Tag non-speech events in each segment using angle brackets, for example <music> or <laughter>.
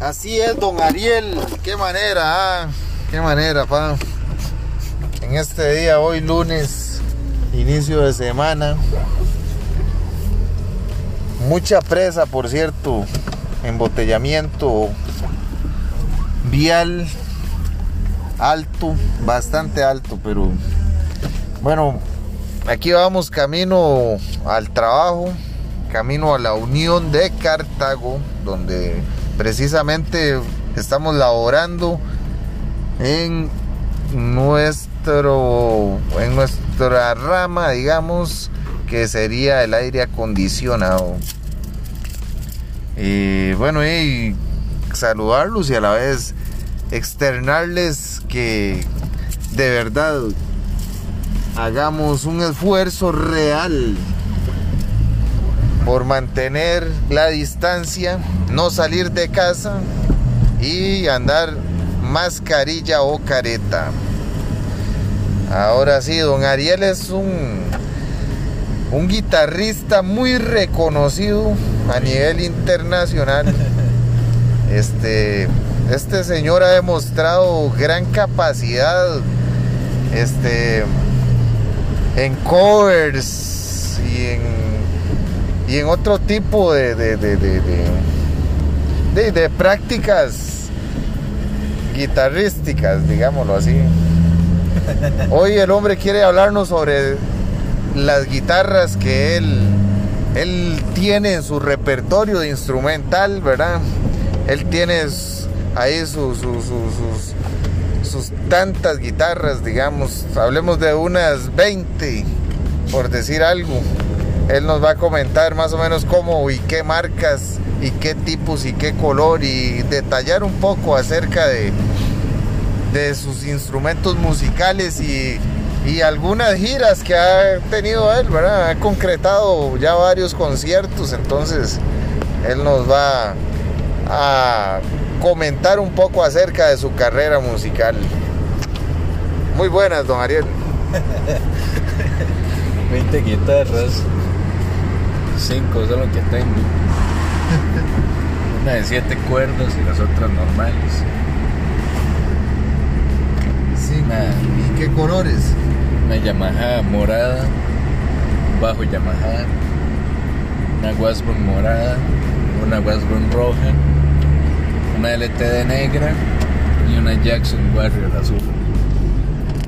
Así es, don Ariel. Qué manera, ah. Qué manera, pa. En este día, hoy lunes, inicio de semana. Mucha presa, por cierto. Embotellamiento vial alto, bastante alto, pero bueno, aquí vamos camino al trabajo, camino a la Unión de Cartago, donde precisamente estamos laborando en nuestro en nuestra rama, digamos, que sería el aire acondicionado. Y bueno, y saludarlos y a la vez externarles que de verdad hagamos un esfuerzo real por mantener la distancia, no salir de casa y andar mascarilla o careta. Ahora sí, don Ariel es un, un guitarrista muy reconocido a nivel internacional. <laughs> Este, este señor ha demostrado gran capacidad este, en covers y en, y en otro tipo de, de, de, prácticas guitarrísticas, digámoslo así. Hoy el hombre quiere hablarnos sobre las guitarras que él, él tiene en su repertorio de instrumental, ¿verdad? Él tiene ahí sus, sus, tantas guitarras, digamos, hablemos de unas 20, por decir algo. Él nos va a comentar más o menos cómo y qué marcas y qué tipos y qué color y detallar un poco acerca de, de sus instrumentos musicales y, y algunas giras que ha tenido él, ¿verdad? Ha concretado ya varios conciertos, entonces él nos va a comentar un poco acerca de su carrera musical. Muy buenas, don Ariel. <laughs> 20 guitarras, 5 son lo que tengo. Una de 7 cuerdas y las otras normales. Sí, ¿y qué colores? Una Yamaha morada, bajo Yamaha, una Washburn morada, una Washburn roja una LTD negra y una Jackson Warrior azul.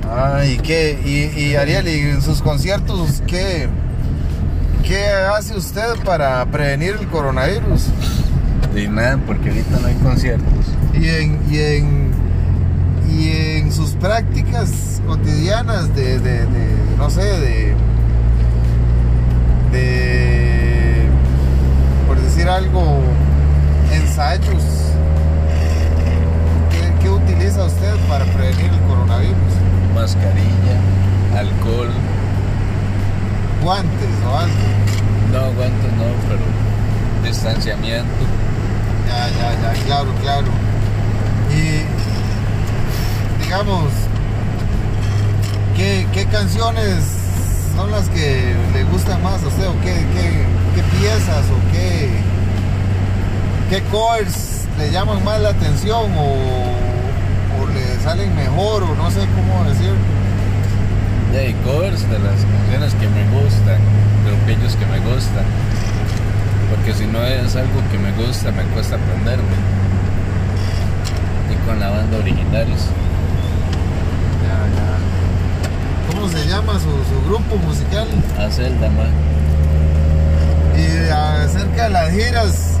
Ah, ¿y qué? Y, Ariel, ¿y en sus conciertos qué, qué hace usted para prevenir el coronavirus? De nada, porque ahorita no hay conciertos. ¿Y en, y en, y en sus prácticas cotidianas de, de, de no sé, de, de, por decir algo, ensayos utiliza usted para prevenir el coronavirus? Mascarilla. ¿Guantes o algo? No, guantes no, pero distanciamiento. Ya, ya, ya, claro, claro. Y digamos, ¿qué, qué canciones son las que le gustan más a usted o qué, qué, qué piezas o qué, qué covers le llaman más la atención o le salen mejor o no sé cómo decir. De covers de las canciones que me gustan, grupillos que me gustan. Porque si no es algo que me gusta, me cuesta aprenderme. Y con la banda originales. Ya, ya. ¿Cómo se llama su, grupo musical? A Zelda, man. Y acerca de las giras,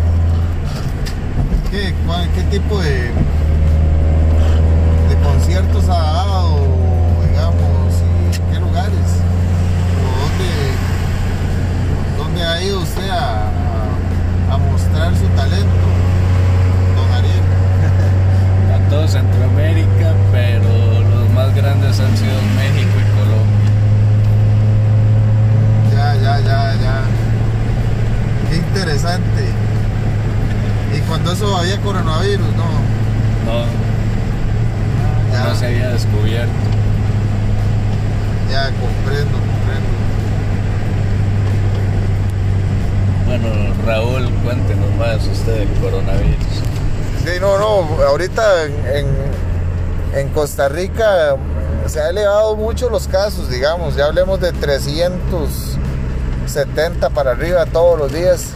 ¿qué, qué tipo de conciertos ha dado, digamos, y qué lugares? ¿O dónde, a, mostrar su talento, don Ariel? <laughs> A todo Centroamérica, pero los más grandes han sido México y Colombia. Ya, ya, ya, ya. Qué interesante. Y cuando eso había coronavirus, ¿no? No no se había descubierto. Ya, comprendo. Bueno, Raúl, cuéntenos más usted del coronavirus. Sí, no, no, ahorita en, en Costa Rica se ha elevado mucho los casos, digamos, ya hablemos de 370 para arriba todos los días.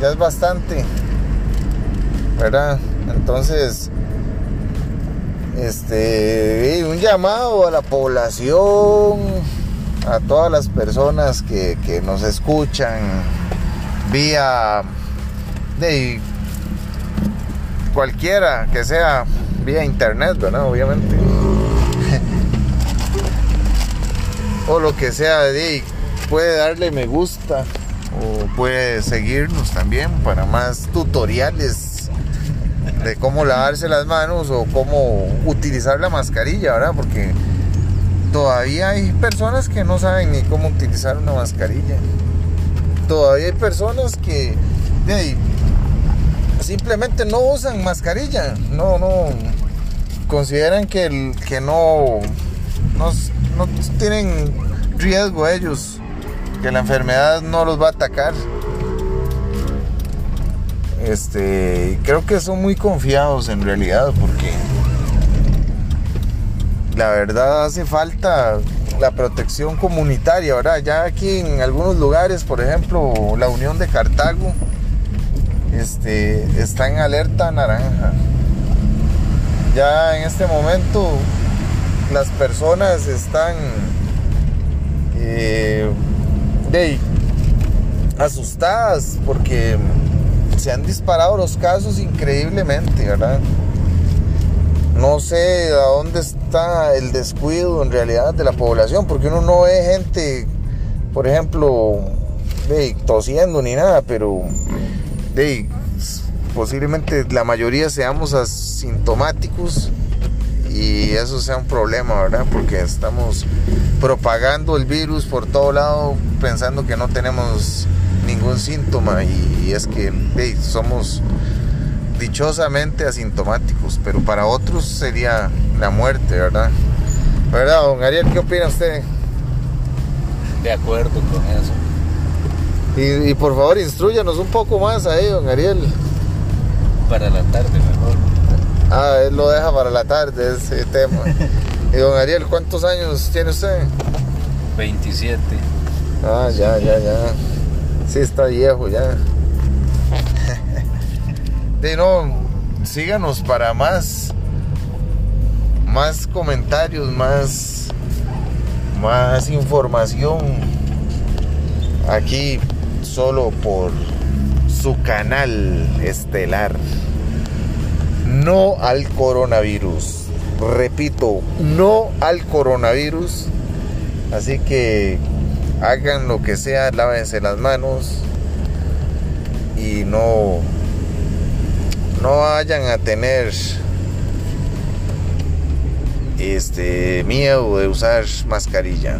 Ya es bastante, ¿verdad? Entonces, este, un llamado a la población, a todas las personas que, que nos escuchan vía de cualquiera que sea vía internet, ¿verdad? Obviamente. <laughs> o lo que sea, de, puede darle me gusta o puede seguirnos también para más tutoriales de cómo lavarse las manos o cómo utilizar la mascarilla, ¿verdad? Porque todavía hay personas que no saben ni cómo utilizar una mascarilla. Todavía hay personas que simplemente no usan mascarilla, no, no consideran que, que no, no, no tienen riesgo ellos, que la enfermedad no los va a atacar. Este, creo que son muy confiados en realidad porque la verdad hace falta la protección comunitaria, ¿verdad? Ya aquí en algunos lugares, por ejemplo, la Unión de Cartago, este, está en alerta naranja. Ya en este momento las personas están eh, asustadas porque se han disparado los casos increíblemente, ¿verdad? No sé a dónde está el descuido en realidad de la población, porque uno no ve gente, por ejemplo, tosiendo ni nada, pero posiblemente la mayoría seamos asintomáticos y eso sea un problema, ¿verdad? Porque estamos propagando el virus por todo lado pensando que no tenemos ningún síntoma y, es que somos dichosamente asintomáticos, pero para otros sería la muerte, ¿verdad? ¿Verdad, don Ariel? ¿Qué opina usted? De acuerdo con eso. Y, y por favor, instruyanos un poco más ahí, don Ariel. Para la tarde mejor. Ah, él lo deja para la tarde ese tema. <laughs> y don Ariel, ¿cuántos años tiene usted? 27. Ah, ya, ya, ya. Sí, está viejo ya. <laughs> de no, síganos para más, más comentarios, más, más información aquí solo por su canal estelar. No al coronavirus. Repito, no al coronavirus. Así que hagan lo que sea, lávense las manos y no no vayan a tener este miedo de usar mascarilla.